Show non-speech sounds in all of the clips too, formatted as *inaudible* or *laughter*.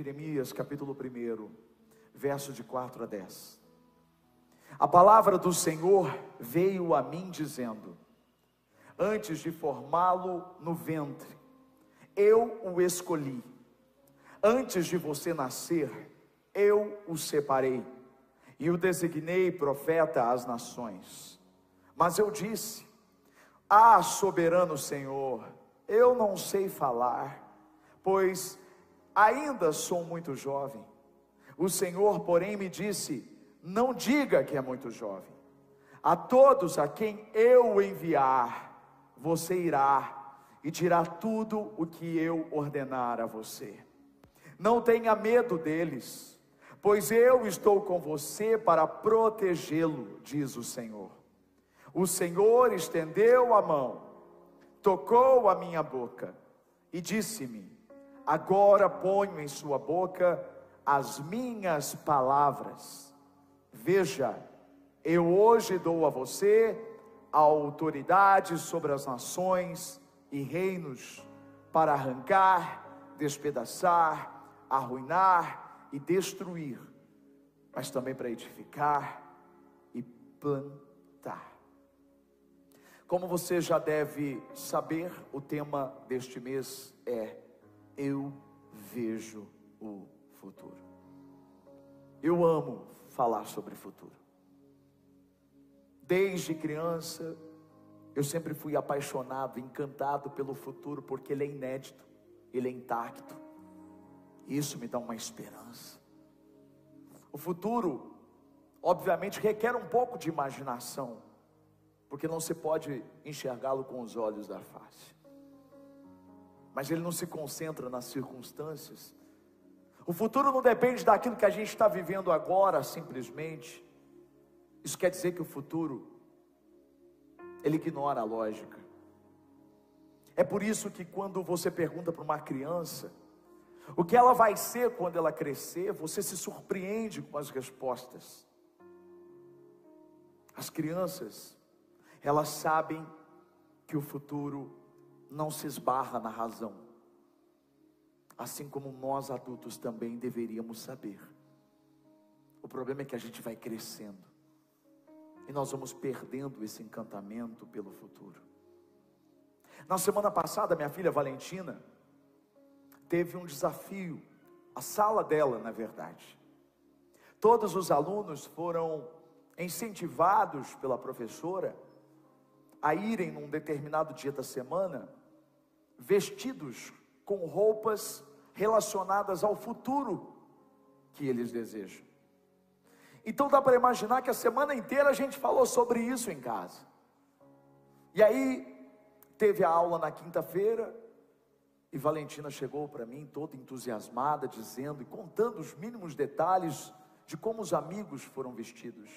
Jeremias, capítulo 1, verso de 4 a 10. A palavra do Senhor veio a mim dizendo: Antes de formá-lo no ventre, eu o escolhi. Antes de você nascer, eu o separei e o designei profeta às nações. Mas eu disse: Ah, soberano Senhor, eu não sei falar, pois ainda sou muito jovem. O Senhor, porém, me disse: Não diga que é muito jovem. A todos a quem eu enviar, você irá e dirá tudo o que eu ordenar a você. Não tenha medo deles, pois eu estou com você para protegê-lo, diz o Senhor. O Senhor estendeu a mão, tocou a minha boca e disse-me: Agora ponho em sua boca as minhas palavras. Veja, eu hoje dou a você a autoridade sobre as nações e reinos para arrancar, despedaçar, arruinar e destruir, mas também para edificar e plantar. Como você já deve saber, o tema deste mês é Eu vejo o futuro. Eu amo falar sobre futuro. Desde criança, eu sempre fui apaixonado, encantado pelo futuro, porque ele é inédito, ele é intacto. Isso me dá uma esperança. O futuro, obviamente, requer um pouco de imaginação, porque não se pode enxergá-lo com os olhos da face. Mas ele não se concentra nas circunstâncias. O futuro não depende daquilo que a gente está vivendo agora, simplesmente. Isso quer dizer que o futuro ele ignora a lógica. É por isso que quando você pergunta para uma criança o que ela vai ser quando ela crescer, você se surpreende com as respostas. As crianças, elas sabem que o futuro não se esbarra na razão, assim como nós adultos também deveríamos saber. O problema é que a gente vai crescendo e nós vamos perdendo esse encantamento pelo futuro. Na semana passada, minha filha Valentina teve um desafio, a sala dela, na verdade. Todos os alunos foram incentivados pela professora a irem num determinado dia da semana vestidos com roupas relacionadas ao futuro que eles desejam. Então dá para imaginar que a semana inteira a gente falou sobre isso em casa. E aí teve a aula na quinta-feira e Valentina chegou para mim toda entusiasmada, dizendo e contando os mínimos detalhes de como os amigos foram vestidos.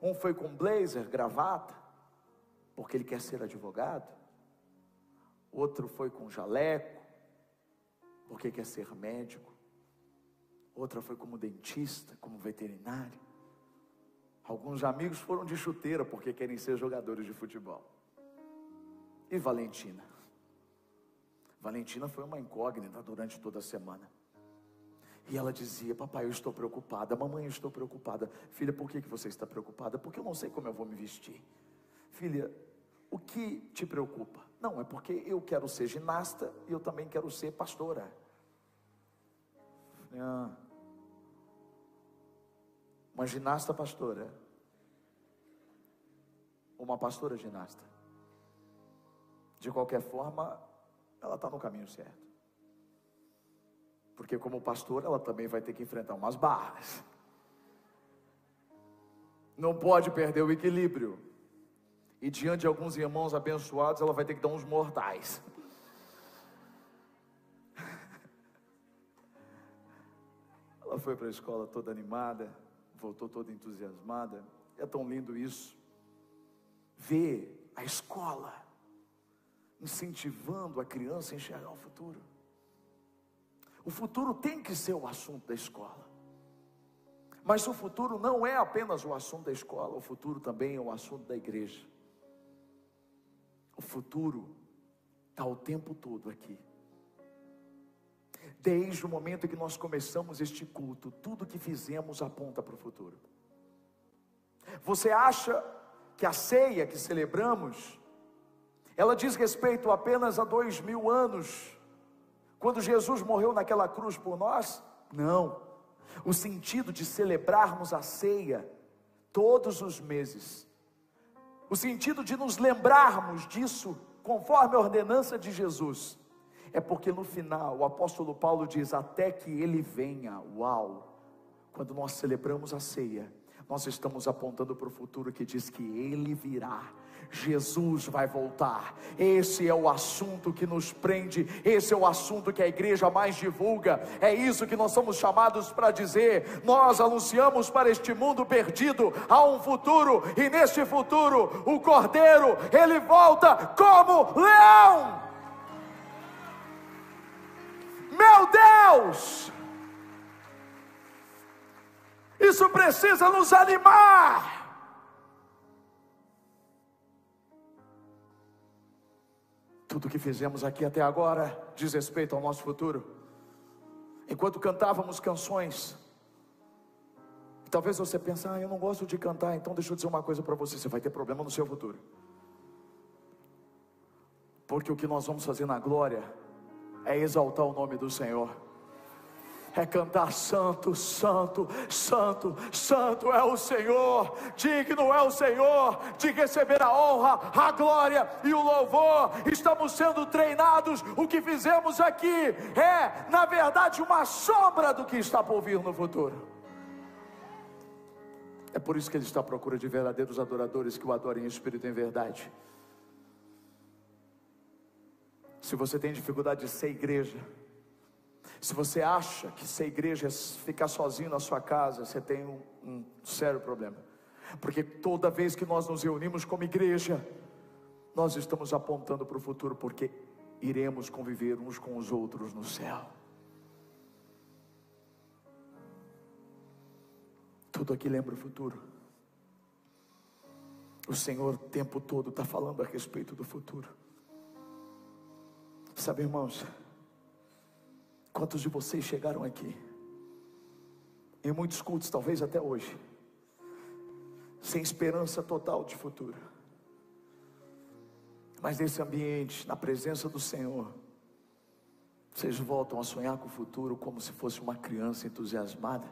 Um foi com blazer, gravata, porque ele quer ser advogado. Outro foi com jaleco, porque quer ser médico outra foi como dentista, como veterinário. Alguns amigos foram de chuteira porque querem ser jogadores de futebol. E Valentina? Valentina foi uma incógnita durante toda a semana. E ela dizia: Papai, eu estou preocupada. Mamãe, eu estou preocupada. Filha, por que, você está preocupada? Porque eu não sei como eu vou me vestir. Filha, o que te preocupa? Não, é porque eu quero ser ginasta e eu também quero ser pastora. Ah, uma ginasta pastora. Uma pastora ginasta. De qualquer forma, ela está no caminho certo. Porque, como pastora, ela também vai ter que enfrentar umas barras. Não pode perder o equilíbrio. E diante de alguns irmãos abençoados, ela vai ter que dar uns mortais. *laughs* Ela foi para a escola toda animada voltou toda entusiasmada. É tão lindo isso. Ver a escola incentivando a criança a enxergar o futuro. O futuro tem que ser o assunto da escola. Mas o futuro não é apenas o assunto da escola, o futuro também é o assunto da igreja. O futuro está o tempo todo aqui. Desde o momento em que nós começamos este culto, tudo que fizemos aponta para o futuro. Você acha que a ceia que celebramos, ela diz respeito apenas a dois mil anos, quando Jesus morreu naquela cruz por nós? Não. O sentido de celebrarmos a ceia todos os meses, o sentido de nos lembrarmos disso, conforme a ordenança de Jesus, é porque no final o apóstolo Paulo diz: até que ele venha, uau, quando nós celebramos a ceia, nós estamos apontando para o futuro que diz que ele virá. Jesus vai voltar. Esse é o assunto que nos prende, esse é o assunto que a igreja mais divulga. É isso que nós somos chamados para dizer. Nós anunciamos para este mundo perdido há um futuro, e neste futuro o Cordeiro, ele volta como leão. Meu Deus! Isso precisa nos animar. Tudo que fizemos aqui até agora diz respeito ao nosso futuro. Enquanto cantávamos canções, talvez você pense, ah, eu não gosto de cantar, então deixa eu dizer uma coisa para você: você vai ter problema no seu futuro. Porque o que nós vamos fazer na glória é exaltar o nome do Senhor é cantar santo, santo, santo, santo é o Senhor, digno é o Senhor de receber a honra, a glória e o louvor. Estamos sendo treinados, o que fizemos aqui é, na verdade, uma sombra do que está por vir no futuro. É por isso que ele está à procura de verdadeiros adoradores que o adorem em espírito e em verdade. Se você tem dificuldade de ser igreja, se você acha que ser igreja é ficar sozinho na sua casa, você tem um, um sério problema. Porque toda vez que nós nos reunimos como igreja, nós estamos apontando para o futuro, porque iremos conviver uns com os outros no céu. Tudo aqui lembra o futuro. O Senhor o tempo todo está falando a respeito do futuro. Sabe, irmãos, Quantos de vocês chegaram aqui? Em muitos cultos, talvez até hoje, sem esperança total de futuro. Mas nesse ambiente, na presença do Senhor, vocês voltam a sonhar com o futuro como se fosse uma criança entusiasmada.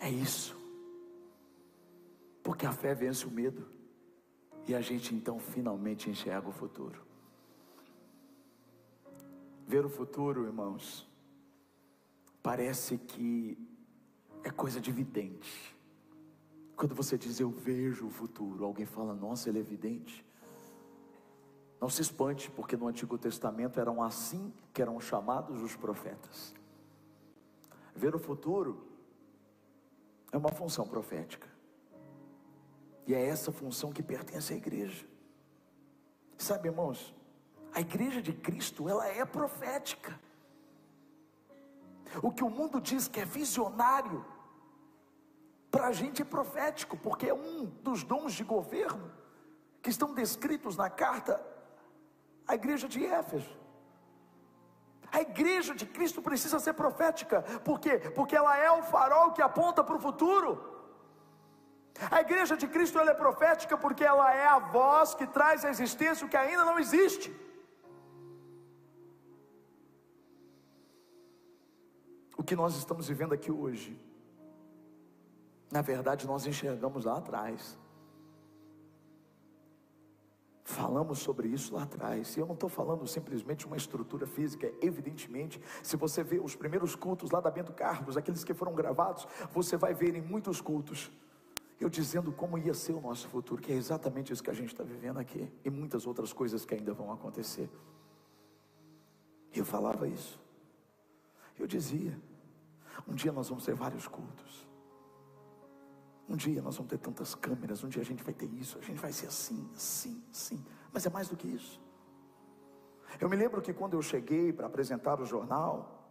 É isso. Porque a fé vence o medo. E a gente então finalmente enxerga o futuro. Ver o futuro, irmãos, parece que é coisa de vidente. Quando você diz eu vejo o futuro, alguém fala, nossa, ele é evidente. Não se espante, porque no Antigo Testamento eram assim que eram chamados os profetas. Ver o futuro é uma função profética. E é essa função que pertence à igreja. Sabe, irmãos, a igreja de Cristo, ela é profética. O que o mundo diz que é visionário, para a gente é profético, porque é um dos dons de governo que estão descritos na carta à igreja de Éfeso. A igreja de Cristo precisa ser profética, por quê? Porque ela é o farol que aponta para o futuro. A igreja de Cristo ela é profética porque ela é a voz que traz à existência o que ainda não existe. Que nós estamos vivendo aqui hoje, na verdade, nós enxergamos lá atrás. Falamos sobre isso lá atrás. E eu não estou falando simplesmente uma estrutura física. Evidentemente, se você vê os primeiros cultos lá da Bento Carlos, aqueles que foram gravados, você vai ver em muitos cultos eu dizendo como ia ser o nosso futuro, que é exatamente isso que a gente está vivendo aqui, e muitas outras coisas que ainda vão acontecer. Eu falava isso. Eu dizia: um dia nós vamos ter vários cultos. Um dia nós vamos ter tantas câmeras. Um dia a gente vai ter isso. A gente vai ser assim, assim, assim. Mas é mais do que isso. Eu me lembro que quando eu cheguei para apresentar o jornal,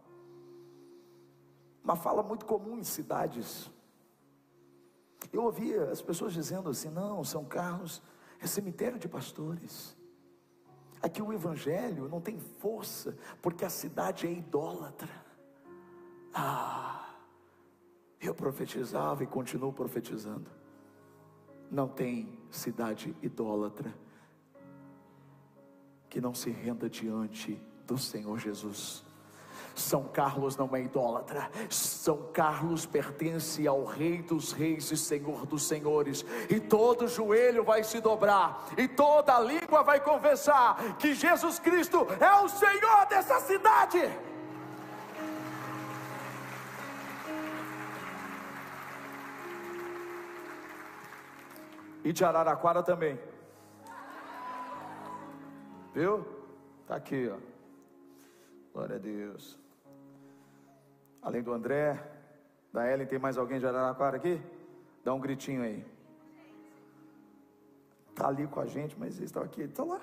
uma fala muito comum em cidades. Eu ouvia as pessoas dizendo assim: não, São Carlos é cemitério de pastores. Aqui o evangelho não tem força, porque a cidade é idólatra. Ah, eu profetizava e continuo profetizando. Não tem cidade idólatra que não se renda diante do Senhor Jesus. São Carlos não é idólatra. São Carlos pertence ao Rei dos Reis e Senhor dos Senhores. E todo joelho vai se dobrar, e toda língua vai confessar que Jesus Cristo é o Senhor dessa cidade. E de Araraquara também. Viu? Tá aqui, ó. Glória a Deus. Além do André, da Ellen, tem mais alguém de Araraquara aqui? Dá um gritinho aí. Tá ali com a gente, mas eles estão aqui, estão lá.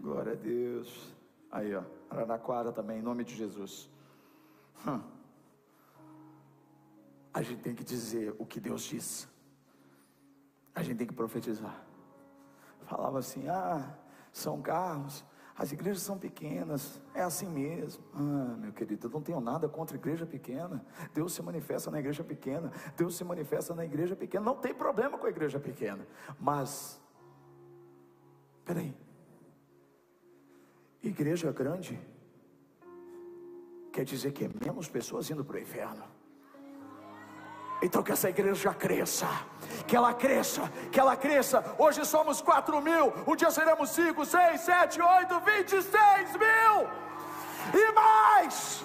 Glória a Deus. Aí, ó, Araraquara também, em nome de Jesus. Hum. A gente tem que dizer o que Deus diz. A gente tem que profetizar. Falava assim: ah, São Carlos, as igrejas são pequenas, é assim mesmo. Ah, meu querido, eu não tenho nada contra igreja pequena. Deus se manifesta na igreja pequena. Deus se manifesta na igreja pequena. Não tem problema com a igreja pequena. Mas, peraí, igreja grande quer dizer que é menos pessoas indo para o inferno. Então que essa igreja cresça, que ela cresça, que ela cresça. Hoje somos 4 mil, um dia seremos 5, 6, 7, 8, 26 mil e mais.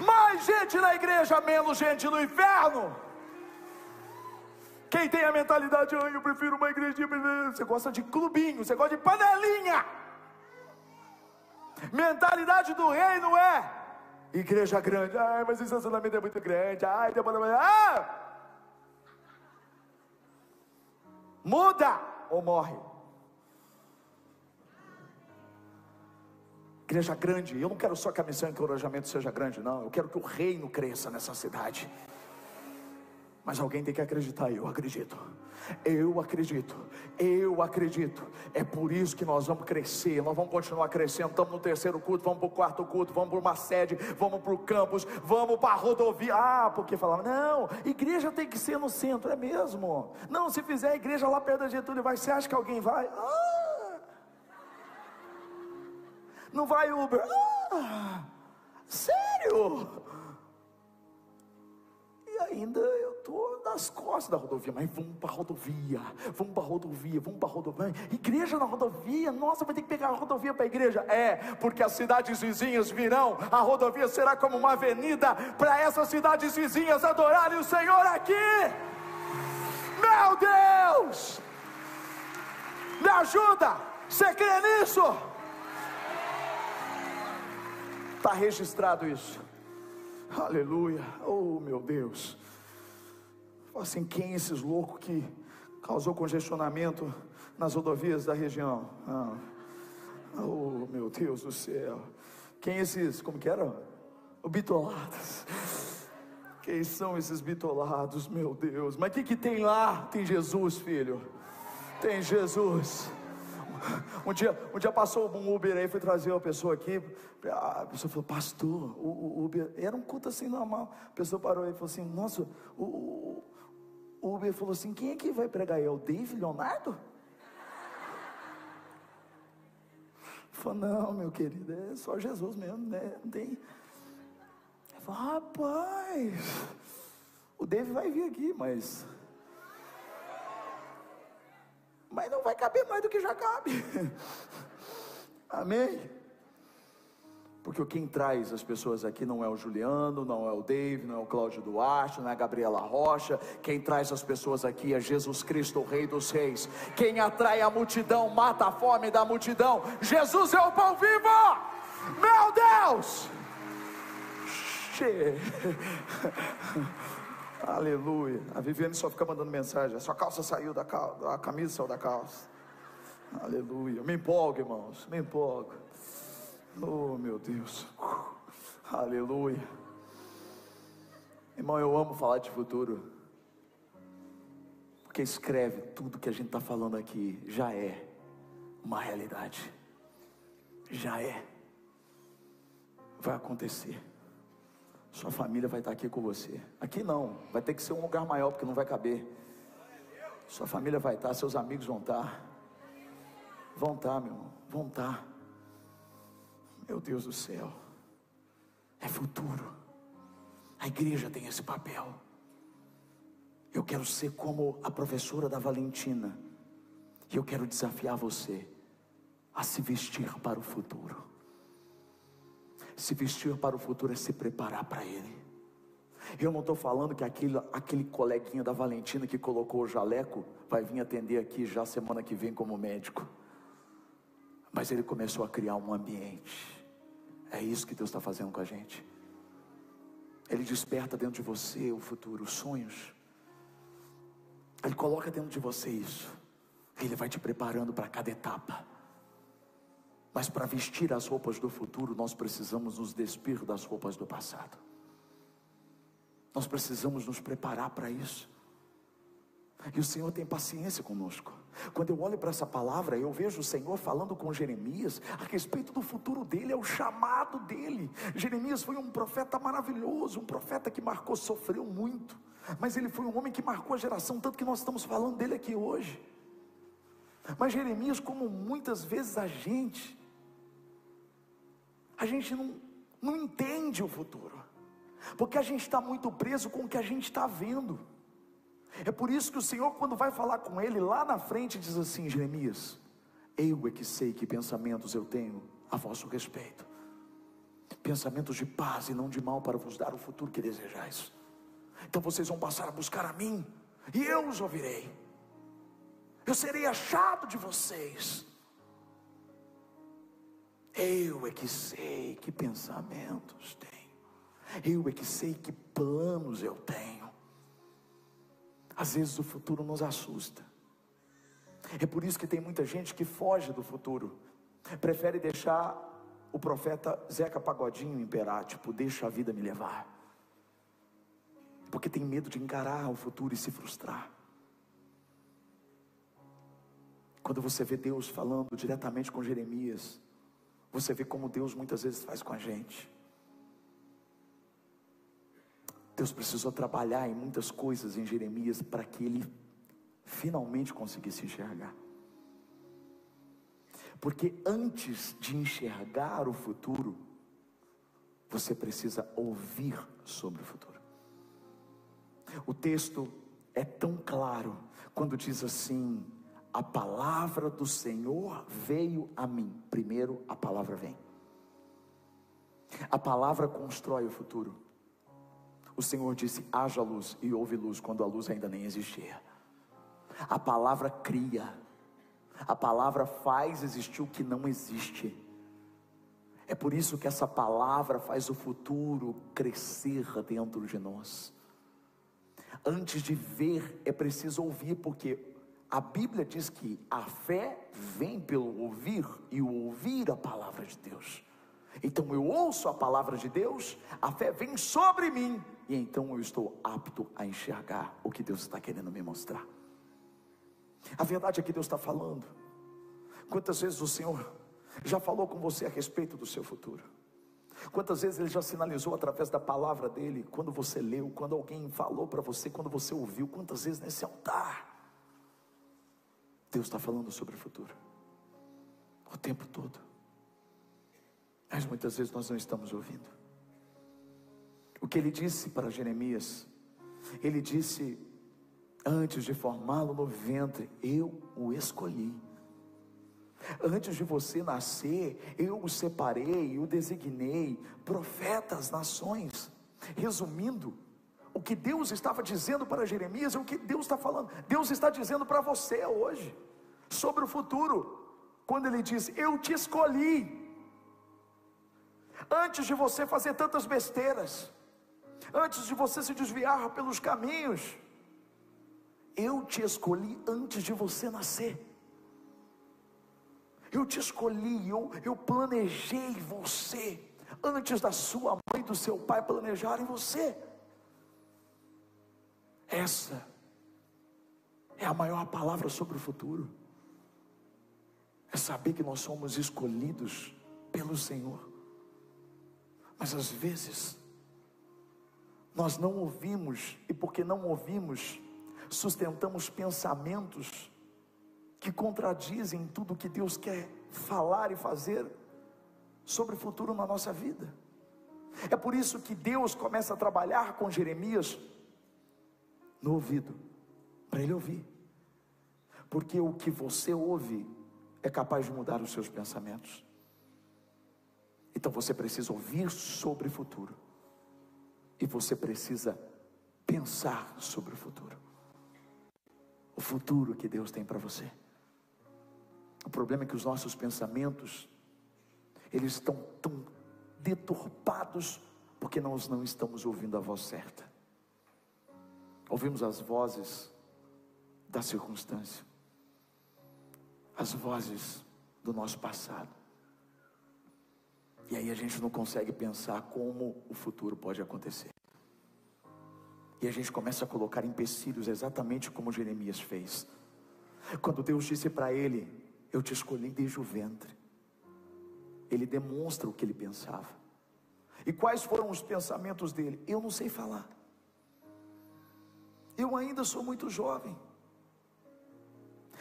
Mais gente na igreja, menos gente no inferno. Quem tem a mentalidade, eu prefiro uma igrejinha, você gosta de clubinho, você gosta de panelinha. Mentalidade do reino é Igreja grande, ai, mas o estacionamento é muito grande, ai, demora mais. Ah! Muda ou morre. Igreja grande, eu não quero só que a missão e encorajamento seja grande, não. Eu quero que o reino cresça nessa cidade. Mas alguém tem que acreditar, eu acredito. Eu acredito, eu acredito. É por isso que nós vamos crescer, nós vamos continuar crescendo. Estamos no terceiro culto, vamos para o quarto culto, vamos para uma sede, vamos para o campus, vamos para a rodovia. Ah, porque falava, não, igreja tem que ser no centro, é mesmo. Não, se fizer a igreja lá perto da Getúlio, vai, você acha que alguém vai? Ah, não vai Uber? Ah, sério? E ainda nas costas da rodovia, mas vamos para a rodovia, vamos para a rodovia, vamos para a rodovia. Igreja na rodovia, nossa, vai ter que pegar a rodovia para a igreja. É, porque as cidades vizinhas virão, a rodovia será como uma avenida para essas cidades vizinhas adorarem o Senhor aqui. Meu Deus! Me ajuda! Você crê nisso? Está registrado isso. Aleluia. Oh, meu Deus. Assim, quem esses loucos que causou congestionamento nas rodovias da região? Ah. Oh, meu Deus do céu. Quem esses, como que eram? O bitolados. Quem são esses bitolados, meu Deus? Mas o que, que tem lá? Tem Jesus, filho. Tem Jesus. Um dia, um dia passou um Uber aí, foi trazer uma pessoa aqui. A pessoa falou, pastor, o, o Uber. Era um culto assim normal. A pessoa parou e falou assim: Nossa, o Uber falou assim: Quem é que vai pregar? É o Dave Leonardo? Falou, não, meu querido, é só Jesus mesmo, né? Não tem. Falou, rapaz, o Dave vai vir aqui, mas mas não vai caber mais do que já cabe. *laughs* Amém? Porque quem traz as pessoas aqui não é o Juliano, não é o Dave, não é o Cláudio Duarte, não é a Gabriela Rocha. Quem traz as pessoas aqui é Jesus Cristo, o Rei dos Reis. Quem atrai a multidão, mata a fome da multidão. Jesus é o pão vivo! Meu Deus! Che... *laughs* Aleluia. A Viviane só fica mandando mensagem. A sua calça saiu da calça, a camisa saiu da calça. Aleluia. Me empolgo, irmãos. Me empolgo. Oh, meu Deus. Aleluia. Irmão, eu amo falar de futuro. Porque escreve tudo que a gente está falando aqui, já é uma realidade. Já é. Vai acontecer. Sua família vai estar aqui com você. Aqui não, vai ter que ser um lugar maior, porque não vai caber. Sua família vai estar, seus amigos vão estar. Vão estar, meu irmão, vão estar. Meu Deus do céu, é futuro. A igreja tem esse papel. Eu quero ser como a professora da Valentina. E eu quero desafiar você a se vestir para o futuro. Se vestir para o futuro é se preparar para ele. Eu não estou falando que aquele, aquele coleguinha da Valentina que colocou o jaleco vai vir atender aqui já semana que vem como médico. Mas ele começou a criar um ambiente. É isso que Deus está fazendo com a gente. Ele desperta dentro de você o futuro, os sonhos. Ele coloca dentro de você isso. Ele vai te preparando para cada etapa. Mas para vestir as roupas do futuro, nós precisamos nos despir das roupas do passado. Nós precisamos nos preparar para isso. E o Senhor tem paciência conosco. Quando eu olho para essa palavra, eu vejo o Senhor falando com Jeremias a respeito do futuro dele, é o chamado dele. Jeremias foi um profeta maravilhoso, um profeta que marcou, sofreu muito, mas ele foi um homem que marcou a geração, tanto que nós estamos falando dele aqui hoje. Mas Jeremias, como muitas vezes a gente, a gente não, não entende o futuro, porque a gente está muito preso com o que a gente está vendo. É por isso que o Senhor, quando vai falar com ele lá na frente, diz assim: Jeremias, eu é que sei que pensamentos eu tenho a vosso respeito, pensamentos de paz e não de mal, para vos dar o futuro que desejais. Então vocês vão passar a buscar a mim, e eu os ouvirei, eu serei achado de vocês. Eu é que sei que pensamentos tenho, eu é que sei que planos eu tenho. Às vezes o futuro nos assusta. É por isso que tem muita gente que foge do futuro, prefere deixar o profeta Zeca Pagodinho imperar, tipo, deixa a vida me levar, porque tem medo de encarar o futuro e se frustrar. Quando você vê Deus falando diretamente com Jeremias, você vê como Deus muitas vezes faz com a gente. Deus precisou trabalhar em muitas coisas em Jeremias para que ele finalmente conseguisse enxergar. Porque antes de enxergar o futuro, você precisa ouvir sobre o futuro. O texto é tão claro quando diz assim: a palavra do Senhor veio a mim. Primeiro, a palavra vem. A palavra constrói o futuro. O Senhor disse: haja luz, e houve luz quando a luz ainda nem existia. A palavra cria, a palavra faz existir o que não existe. É por isso que essa palavra faz o futuro crescer dentro de nós. Antes de ver, é preciso ouvir, porque a Bíblia diz que a fé vem pelo ouvir e o ouvir a palavra de Deus. Então eu ouço a palavra de Deus, a fé vem sobre mim, e então eu estou apto a enxergar o que Deus está querendo me mostrar. A verdade é que Deus está falando. Quantas vezes o Senhor já falou com você a respeito do seu futuro? Quantas vezes Ele já sinalizou através da palavra dele, quando você leu, quando alguém falou para você, quando você ouviu, quantas vezes nesse altar? Deus está falando sobre o futuro, o tempo todo, mas muitas vezes nós não estamos ouvindo o que ele disse para Jeremias. Ele disse: Antes de formá-lo no ventre, eu o escolhi. Antes de você nascer, eu o separei, o designei, profeta às nações. Resumindo, o que Deus estava dizendo para Jeremias é o que Deus está falando. Deus está dizendo para você hoje, sobre o futuro, quando Ele diz: Eu te escolhi. Antes de você fazer tantas besteiras, antes de você se desviar pelos caminhos. Eu te escolhi antes de você nascer. Eu te escolhi, eu, eu planejei você antes da sua mãe e do seu pai planejarem você. Essa é a maior palavra sobre o futuro. É saber que nós somos escolhidos pelo Senhor. Mas às vezes, nós não ouvimos, e porque não ouvimos, sustentamos pensamentos que contradizem tudo que Deus quer falar e fazer sobre o futuro na nossa vida. É por isso que Deus começa a trabalhar com Jeremias no ouvido, para ele ouvir. Porque o que você ouve é capaz de mudar os seus pensamentos. Então você precisa ouvir sobre o futuro. E você precisa pensar sobre o futuro. O futuro que Deus tem para você. O problema é que os nossos pensamentos eles estão tão deturpados porque nós não estamos ouvindo a voz certa. Ouvimos as vozes da circunstância, as vozes do nosso passado. E aí a gente não consegue pensar como o futuro pode acontecer. E a gente começa a colocar empecilhos exatamente como Jeremias fez. Quando Deus disse para ele: Eu te escolhi desde o ventre ele demonstra o que ele pensava. E quais foram os pensamentos dele? Eu não sei falar. Eu ainda sou muito jovem.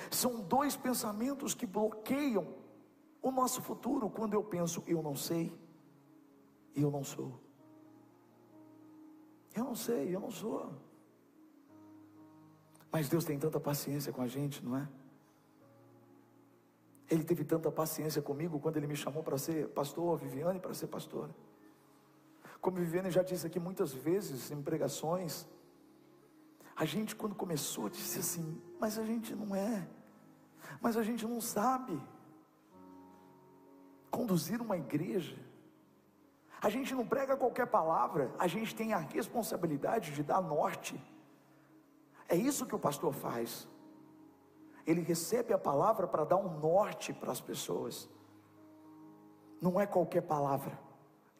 São dois pensamentos que bloqueiam o nosso futuro quando eu penso eu não sei eu não sou. Eu não sei, eu não sou. Mas Deus tem tanta paciência com a gente, não é? Ele teve tanta paciência comigo quando ele me chamou para ser pastor, Viviane para ser pastora. Como Viviane já disse aqui muitas vezes em pregações, a gente quando começou disse assim, mas a gente não é, mas a gente não sabe conduzir uma igreja. A gente não prega qualquer palavra, a gente tem a responsabilidade de dar norte. É isso que o pastor faz ele recebe a palavra para dar um norte para as pessoas. Não é qualquer palavra,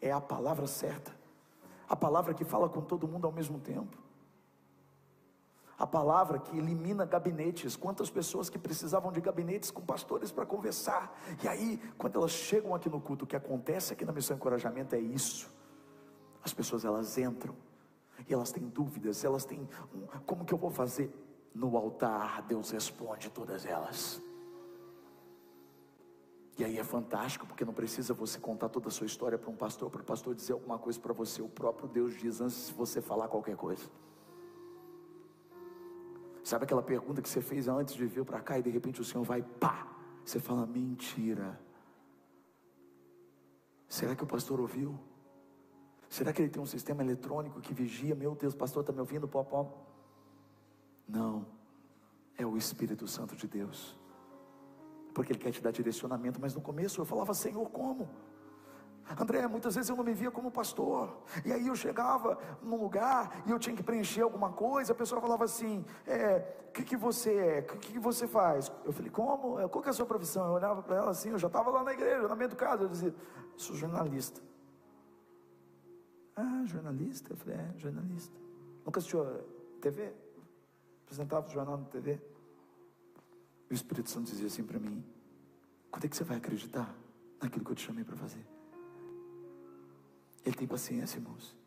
é a palavra certa, a palavra que fala com todo mundo ao mesmo tempo, a palavra que elimina gabinetes. Quantas pessoas que precisavam de gabinetes com pastores para conversar, e aí, quando elas chegam aqui no culto, o que acontece aqui na missão encorajamento é isso: as pessoas elas entram e elas têm dúvidas, elas têm como que eu vou fazer? no altar, Deus responde todas elas. E aí é fantástico, porque não precisa você contar toda a sua história para um pastor, para o pastor dizer alguma coisa para você. O próprio Deus diz antes de você falar qualquer coisa. Sabe aquela pergunta que você fez antes de vir para cá e de repente o Senhor vai, pá! Você fala, mentira. Será que o pastor ouviu? Será que ele tem um sistema eletrônico que vigia? Meu Deus, o pastor está me ouvindo? Pó, pó. Não, é o Espírito Santo de Deus, porque Ele quer te dar direcionamento. Mas no começo eu falava, Senhor, como? André, muitas vezes eu não me via como pastor, e aí eu chegava num lugar e eu tinha que preencher alguma coisa, a pessoa falava assim: é, o que, que você é? O que, que você faz? Eu falei: como? É, qual que é a sua profissão? Eu olhava para ela assim, eu já estava lá na igreja, na meio do caso, eu dizia: sou jornalista. Ah, jornalista? Eu falei: é, jornalista. Nunca assistiu TV? apresentava o jornal na TV. E o Espírito Santo dizia assim para mim: quando é que você vai acreditar naquilo que eu te chamei para fazer? Ele tem paciência, irmãos.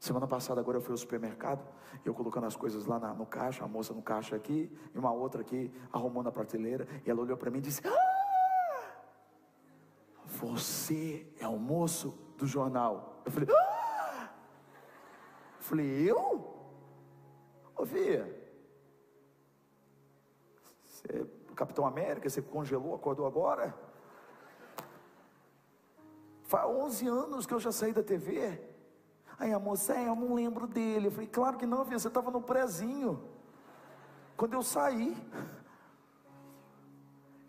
Semana passada, agora eu fui ao supermercado, eu colocando as coisas lá na, no caixa, a moça no caixa aqui, e uma outra aqui, arrumando a prateleira, e ela olhou para mim e disse: ah, Você é o moço do jornal. Eu falei: ah! Eu falei: Eu? Ô, Via, você, Capitão América, você congelou, acordou agora? Faz 11 anos que eu já saí da TV. Aí a moça, é, eu não lembro dele. Eu falei, claro que não, filha, você estava no prézinho. Quando eu saí.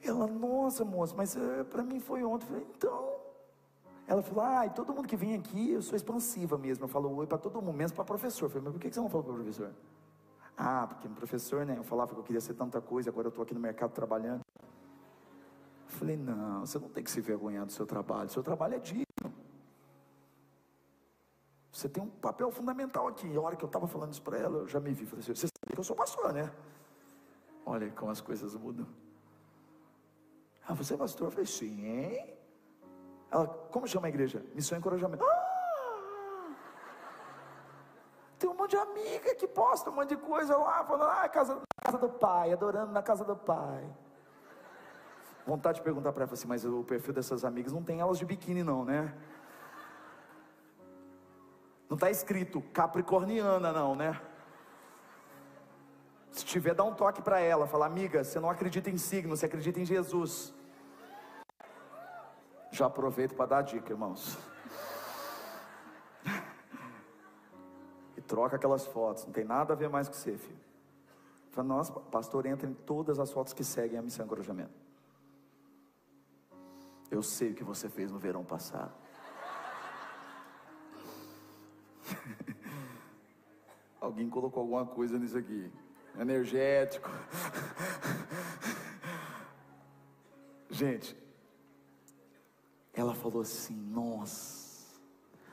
Ela, nossa moça, mas é, para mim foi ontem. Eu falei, então. Ela falou, ah, e todo mundo que vem aqui, eu sou expansiva mesmo. Eu falo oi para todo mundo, menos para professor. Eu falei, mas por que você não falou para o professor? Ah, porque um professor, né? Eu falava que eu queria ser tanta coisa, agora eu estou aqui no mercado trabalhando. Falei, não, você não tem que se vergonhar do seu trabalho, seu trabalho é digno. Você tem um papel fundamental aqui. E a hora que eu estava falando isso para ela, eu já me vi. Falei assim, você sabe que eu sou pastor, né? Olha como as coisas mudam. Ah, você é pastor? Eu falei, sim. Ela, como chama a igreja? Missão e encorajamento. Ah! Tem um monte de amiga que posta um monte de coisa lá, falando, ah, casa, casa do pai, adorando na casa do pai. Vontade de perguntar para ela assim, mas o perfil dessas amigas não tem elas de biquíni, não, né? Não está escrito capricorniana, não, né? Se tiver, dá um toque para ela. Fala, amiga, você não acredita em signo, você acredita em Jesus. Já aproveito para dar a dica, irmãos. E troca aquelas fotos, não tem nada a ver mais com você, filho. Fala, nossa, pastor, entra em todas as fotos que seguem a missão encorajamento. Eu sei o que você fez no verão passado. *laughs* Alguém colocou alguma coisa nisso aqui. Energético. Gente, ela falou assim: Nossa,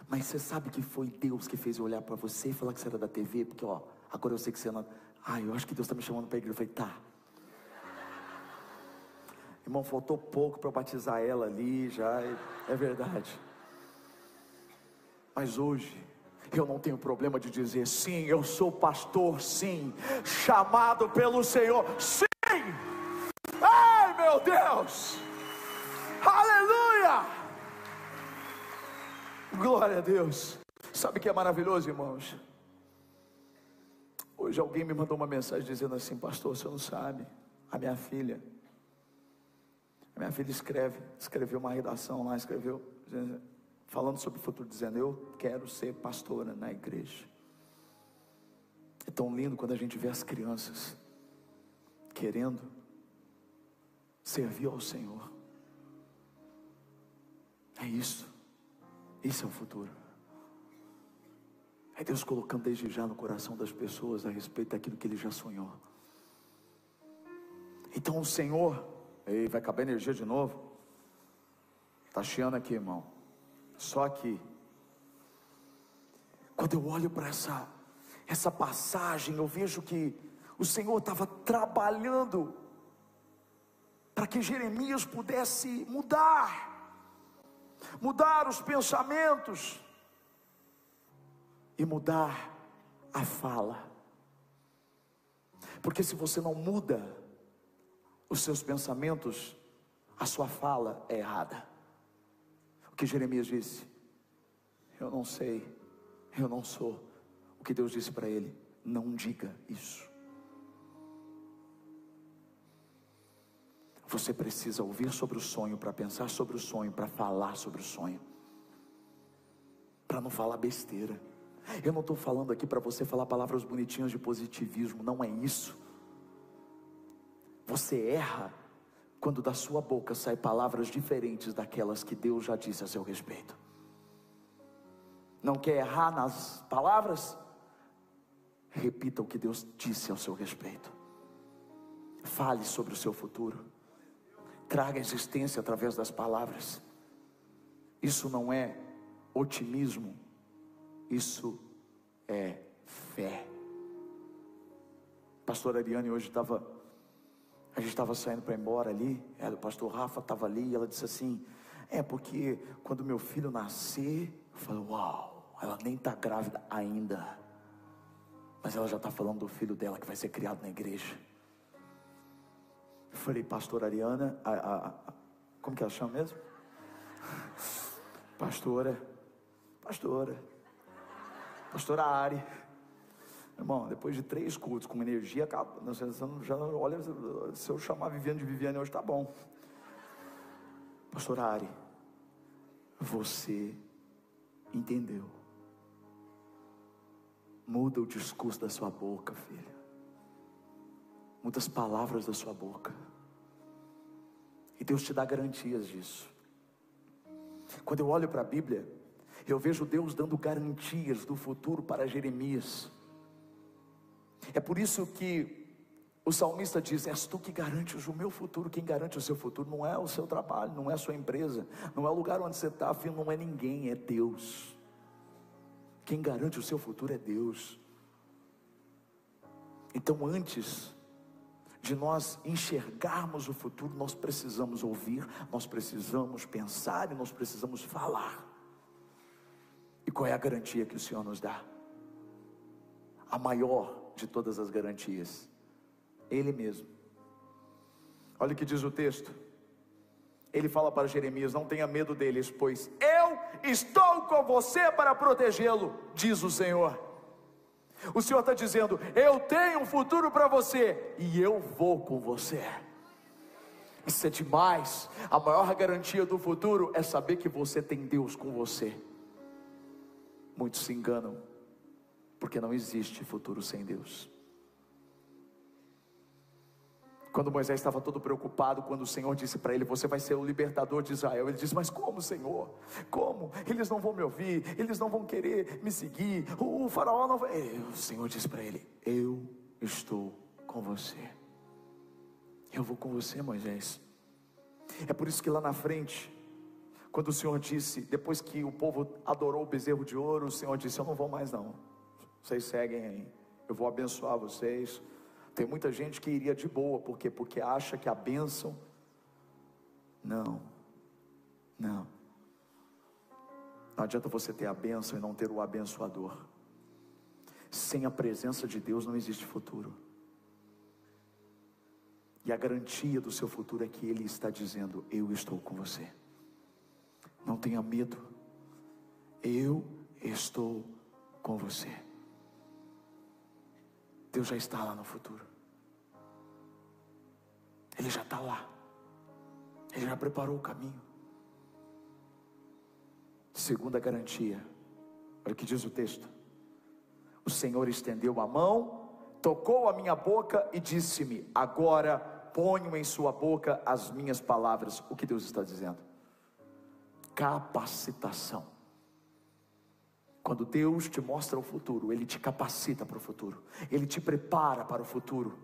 mas você sabe que foi Deus que fez eu olhar para você e falar que você era da TV? Porque, ó, agora eu sei que você não. Ai, eu acho que Deus está me chamando para a igreja. Eu falei: Tá. Irmão, faltou pouco para batizar ela ali, já é, verdade. Mas hoje, eu não tenho problema de dizer sim, eu sou pastor, sim, chamado pelo Senhor, sim. Ai, meu Deus! Aleluia! Glória a Deus. Sabe o que é maravilhoso, irmãos? Hoje alguém me mandou uma mensagem dizendo assim, pastor, você não sabe, a minha filha, a minha filha escreve, escreveu uma redação lá, escreveu, falando sobre o futuro, dizendo: Eu quero ser pastora na igreja. É tão lindo quando a gente vê as crianças querendo servir ao Senhor. É isso. Isso é o futuro. É Deus colocando desde já no coração das pessoas a respeito daquilo que Ele já sonhou. Então o Senhor, ei, vai acabar energia de novo. Está chiando aqui, irmão. Só aqui. Quando eu olho para essa, essa passagem, eu vejo que o Senhor estava trabalhando para que Jeremias pudesse mudar, mudar os pensamentos e mudar a fala. Porque se você não muda os seus pensamentos, a sua fala é errada que Jeremias disse? Eu não sei, eu não sou. O que Deus disse para ele? Não diga isso. Você precisa ouvir sobre o sonho, para pensar sobre o sonho, para falar sobre o sonho, para não falar besteira. Eu não estou falando aqui para você falar palavras bonitinhas de positivismo, não é isso. Você erra quando da sua boca saem palavras diferentes daquelas que Deus já disse a seu respeito. Não quer errar nas palavras? Repita o que Deus disse ao seu respeito. Fale sobre o seu futuro. Traga existência através das palavras. Isso não é otimismo, isso é fé. Pastor Ariane hoje estava a gente estava saindo para embora ali, ela, o pastor Rafa estava ali, e ela disse assim: É porque quando meu filho nascer, eu falei: Uau, ela nem está grávida ainda, mas ela já está falando do filho dela que vai ser criado na igreja. Eu falei: Pastor Ariana, a, a, a, como que ela chama mesmo? *laughs* Pastora, pastora, pastora Ari. Irmão, depois de três cultos com energia, você já olha, se eu chamar Viviane de Viviane hoje, tá bom. Pastor Ari, você entendeu. Muda o discurso da sua boca, filha. Muda as palavras da sua boca. E Deus te dá garantias disso. Quando eu olho para a Bíblia, eu vejo Deus dando garantias do futuro para Jeremias. É por isso que o salmista diz: És tu que garantes o meu futuro. Quem garante o seu futuro não é o seu trabalho, não é a sua empresa, não é o lugar onde você está, filho, não é ninguém, é Deus. Quem garante o seu futuro é Deus. Então, antes de nós enxergarmos o futuro, nós precisamos ouvir, nós precisamos pensar e nós precisamos falar. E qual é a garantia que o Senhor nos dá? A maior de todas as garantias, Ele mesmo. Olha o que diz o texto. Ele fala para Jeremias: Não tenha medo deles, pois eu estou com você para protegê-lo, diz o Senhor. O Senhor está dizendo: Eu tenho um futuro para você e eu vou com você. Isso é demais. A maior garantia do futuro é saber que você tem Deus com você. Muitos se enganam, porque não existe futuro sem Deus. Quando Moisés estava todo preocupado, quando o Senhor disse para ele: Você vai ser o libertador de Israel. Ele disse: Mas como, Senhor? Como? Eles não vão me ouvir, eles não vão querer me seguir. O faraó não vai. O Senhor disse para ele: Eu estou com você. Eu vou com você, Moisés. É por isso que lá na frente, quando o Senhor disse, depois que o povo adorou o bezerro de ouro, o Senhor disse: Eu não vou mais, não. Vocês seguem aí. Eu vou abençoar vocês tem muita gente que iria de boa, por quê? Porque acha que a bênção. Não, não. Não adianta você ter a bênção e não ter o abençoador. Sem a presença de Deus não existe futuro. E a garantia do seu futuro é que Ele está dizendo: Eu estou com você. Não tenha medo. Eu estou com você. Deus já está lá no futuro. Ele já está lá. Ele já preparou o caminho. Segunda garantia. Olha o que diz o texto. O Senhor estendeu a mão, tocou a minha boca e disse-me: Agora ponho em sua boca as minhas palavras. O que Deus está dizendo? Capacitação. Quando Deus te mostra o futuro, Ele te capacita para o futuro, Ele te prepara para o futuro.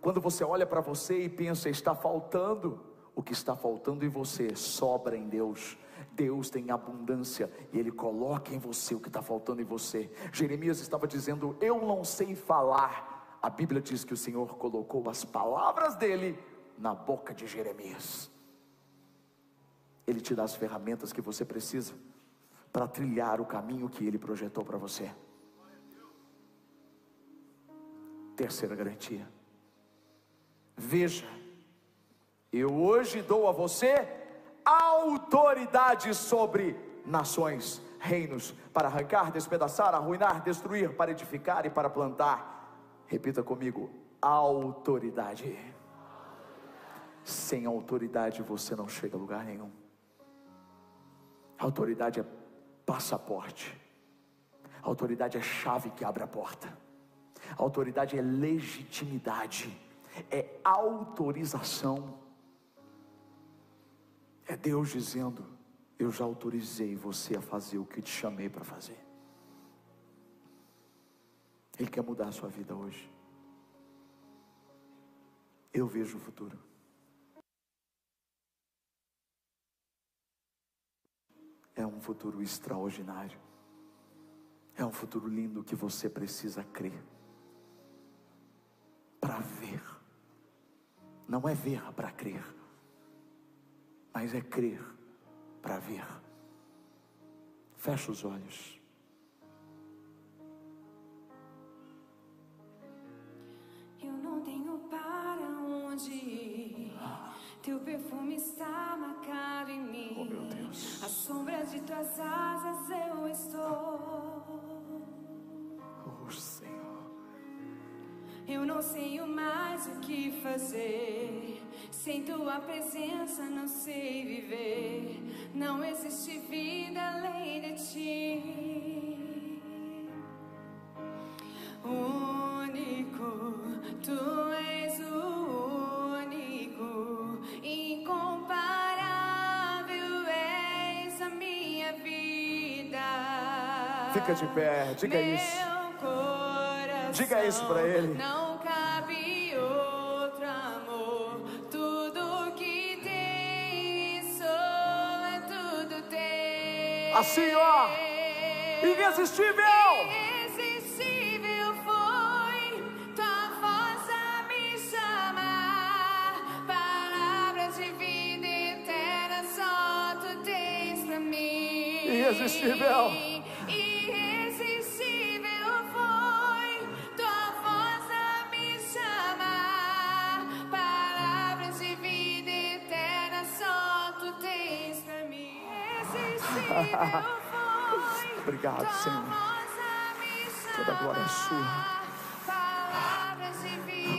Quando você olha para você e pensa, está faltando, o que está faltando em você sobra em Deus. Deus tem abundância e Ele coloca em você o que está faltando em você. Jeremias estava dizendo: Eu não sei falar. A Bíblia diz que o Senhor colocou as palavras dele na boca de Jeremias. Ele te dá as ferramentas que você precisa para trilhar o caminho que Ele projetou para você. Terceira garantia. Veja, eu hoje dou a você autoridade sobre nações, reinos, para arrancar, despedaçar, arruinar, destruir, para edificar e para plantar. Repita comigo: autoridade. Sem autoridade você não chega a lugar nenhum. Autoridade é passaporte. Autoridade é chave que abre a porta. Autoridade é legitimidade, é autorização. É Deus dizendo: Eu já autorizei você a fazer o que te chamei para fazer. Ele quer mudar a sua vida hoje. Eu vejo o futuro. É um futuro extraordinário. É um futuro lindo que você precisa crer. Para ver. Não é ver para crer, mas é crer para ver. Fecha os olhos. Eu não tenho para onde ir. Teu perfume está marcado em mim. Oh, meu Deus. A sombra de tuas asas eu estou. Oh, Senhor. Eu não sei mais o que fazer. Sem tua presença não sei viver. Não existe vida além de ti. Único, tu és o Fica de pé, diga isso. Diga isso para ele. Não cabe outro amor. Tudo que tem sou é tudo tem. Assim, ó. Irresistível. Irresistível foi tua voz a me chamar. Palavras de vida eterna só tu tens pra mim. Irresistível. *laughs* Obrigado, Senhor. Toda a glória é sua.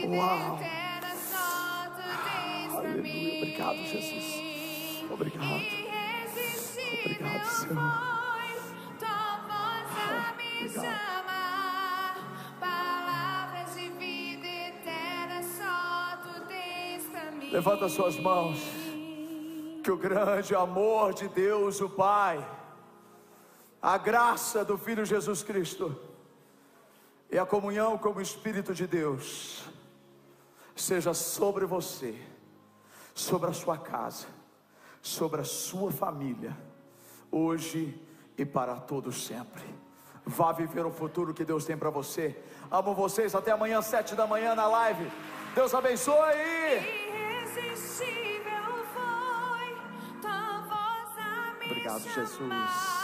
Uau. Aleluia. Obrigado, Jesus. Obrigado. Obrigado, Senhor. Obrigado. Levanta suas mãos. Que o grande amor de Deus, o Pai, a graça do Filho Jesus Cristo e a comunhão com o Espírito de Deus seja sobre você, sobre a sua casa, sobre a sua família, hoje e para todos sempre. Vá viver o futuro que Deus tem para você. Amo vocês. Até amanhã, sete da manhã na live. Deus abençoe. Obrigado. Jesus.